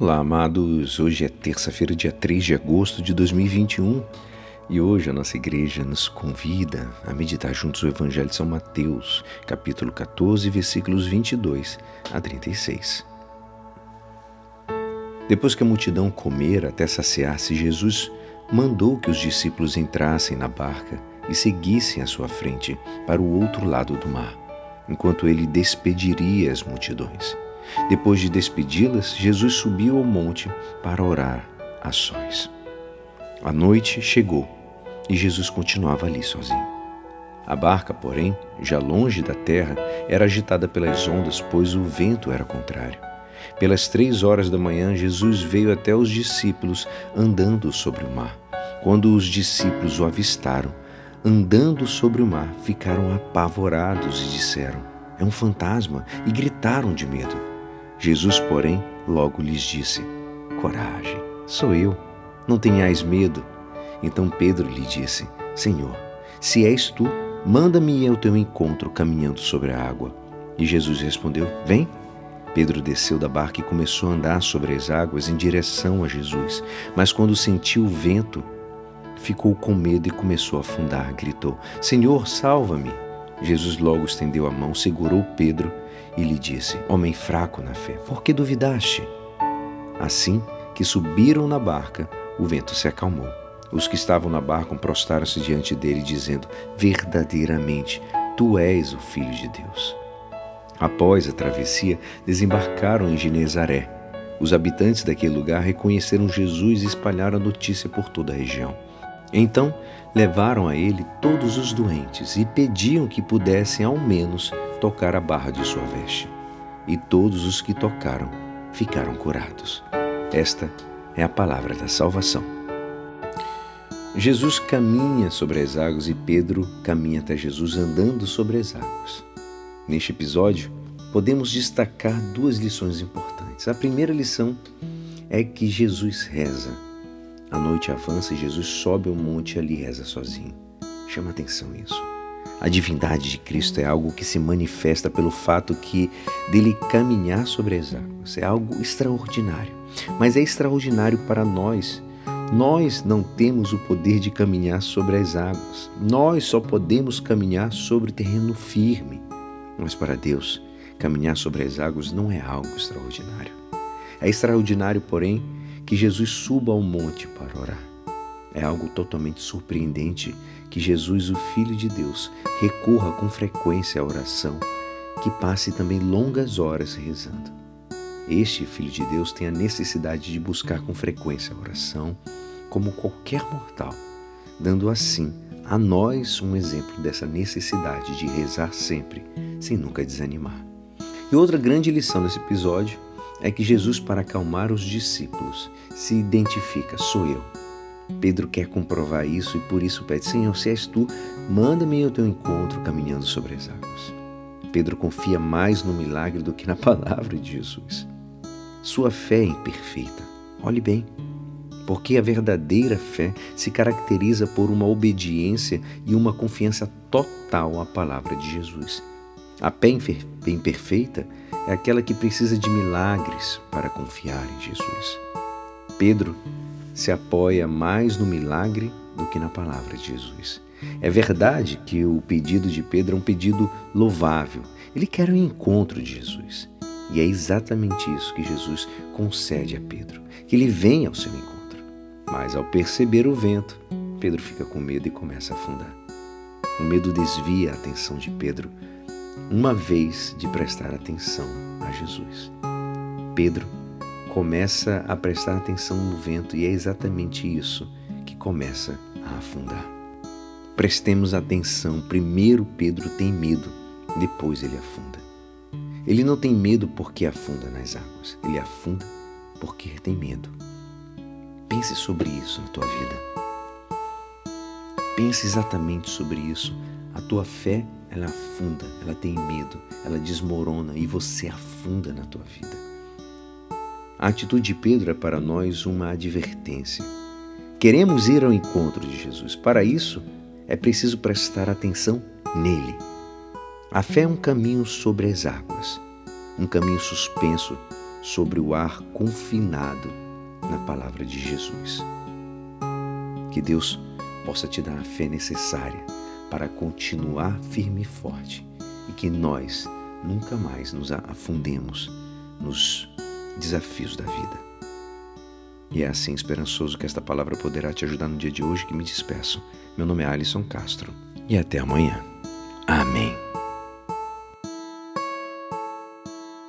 Olá, amados. Hoje é terça-feira, dia 3 de agosto de 2021 e hoje a nossa igreja nos convida a meditar juntos o Evangelho de São Mateus, capítulo 14, versículos 22 a 36. Depois que a multidão comera até saciar-se, Jesus mandou que os discípulos entrassem na barca e seguissem à sua frente para o outro lado do mar, enquanto ele despediria as multidões. Depois de despedi-las, Jesus subiu ao monte para orar a sós. A noite chegou e Jesus continuava ali sozinho. A barca, porém, já longe da terra, era agitada pelas ondas, pois o vento era contrário. Pelas três horas da manhã, Jesus veio até os discípulos andando sobre o mar. Quando os discípulos o avistaram, andando sobre o mar, ficaram apavorados e disseram: É um fantasma, e gritaram de medo. Jesus, porém, logo lhes disse: Coragem, sou eu, não tenhais medo. Então Pedro lhe disse: Senhor, se és tu, manda-me ao teu encontro caminhando sobre a água. E Jesus respondeu: Vem. Pedro desceu da barca e começou a andar sobre as águas em direção a Jesus. Mas quando sentiu o vento, ficou com medo e começou a afundar. Gritou: Senhor, salva-me. Jesus logo estendeu a mão, segurou Pedro e lhe disse: Homem fraco na fé, por que duvidaste? Assim que subiram na barca, o vento se acalmou. Os que estavam na barca prostraram-se diante dele, dizendo: Verdadeiramente, tu és o Filho de Deus. Após a travessia, desembarcaram em Genezaré. Os habitantes daquele lugar reconheceram Jesus e espalharam a notícia por toda a região. Então levaram a ele todos os doentes e pediam que pudessem ao menos tocar a barra de sua veste. E todos os que tocaram ficaram curados. Esta é a palavra da salvação. Jesus caminha sobre as águas e Pedro caminha até Jesus andando sobre as águas. Neste episódio, podemos destacar duas lições importantes. A primeira lição é que Jesus reza a noite avança e Jesus sobe ao monte e ali reza sozinho. Chama atenção isso. A divindade de Cristo é algo que se manifesta pelo fato que dele caminhar sobre as águas. É algo extraordinário. Mas é extraordinário para nós. Nós não temos o poder de caminhar sobre as águas. Nós só podemos caminhar sobre terreno firme. Mas para Deus, caminhar sobre as águas não é algo extraordinário. É extraordinário, porém, que Jesus suba ao monte para orar. É algo totalmente surpreendente que Jesus, o Filho de Deus, recorra com frequência à oração, que passe também longas horas rezando. Este Filho de Deus tem a necessidade de buscar com frequência a oração, como qualquer mortal, dando assim a nós um exemplo dessa necessidade de rezar sempre, sem nunca desanimar. E outra grande lição desse episódio é que Jesus, para acalmar os discípulos, se identifica: sou eu. Pedro quer comprovar isso e por isso pede: Senhor, se és tu, manda-me ao teu encontro caminhando sobre as águas. Pedro confia mais no milagre do que na palavra de Jesus. Sua fé é imperfeita. Olhe bem, porque a verdadeira fé se caracteriza por uma obediência e uma confiança total à palavra de Jesus. A fé imperfeita é aquela que precisa de milagres para confiar em Jesus. Pedro se apoia mais no milagre do que na palavra de Jesus. É verdade que o pedido de Pedro é um pedido louvável. Ele quer o um encontro de Jesus. E é exatamente isso que Jesus concede a Pedro, que ele venha ao seu encontro. Mas ao perceber o vento, Pedro fica com medo e começa a afundar. O medo desvia a atenção de Pedro uma vez de prestar atenção a Jesus. Pedro começa a prestar atenção no vento e é exatamente isso que começa a afundar. Prestemos atenção. Primeiro Pedro tem medo, depois ele afunda. Ele não tem medo porque afunda nas águas, ele afunda porque tem medo. Pense sobre isso na tua vida. Pense exatamente sobre isso. A tua fé ela afunda, ela tem medo, ela desmorona e você afunda na tua vida. A atitude de Pedro é para nós uma advertência. Queremos ir ao encontro de Jesus. Para isso, é preciso prestar atenção nele. A fé é um caminho sobre as águas, um caminho suspenso sobre o ar confinado na palavra de Jesus. Que Deus possa te dar a fé necessária para continuar firme e forte e que nós nunca mais nos afundemos nos desafios da vida. E é assim esperançoso que esta palavra poderá te ajudar no dia de hoje que me despeço. Meu nome é Alisson Castro e até amanhã. Amém.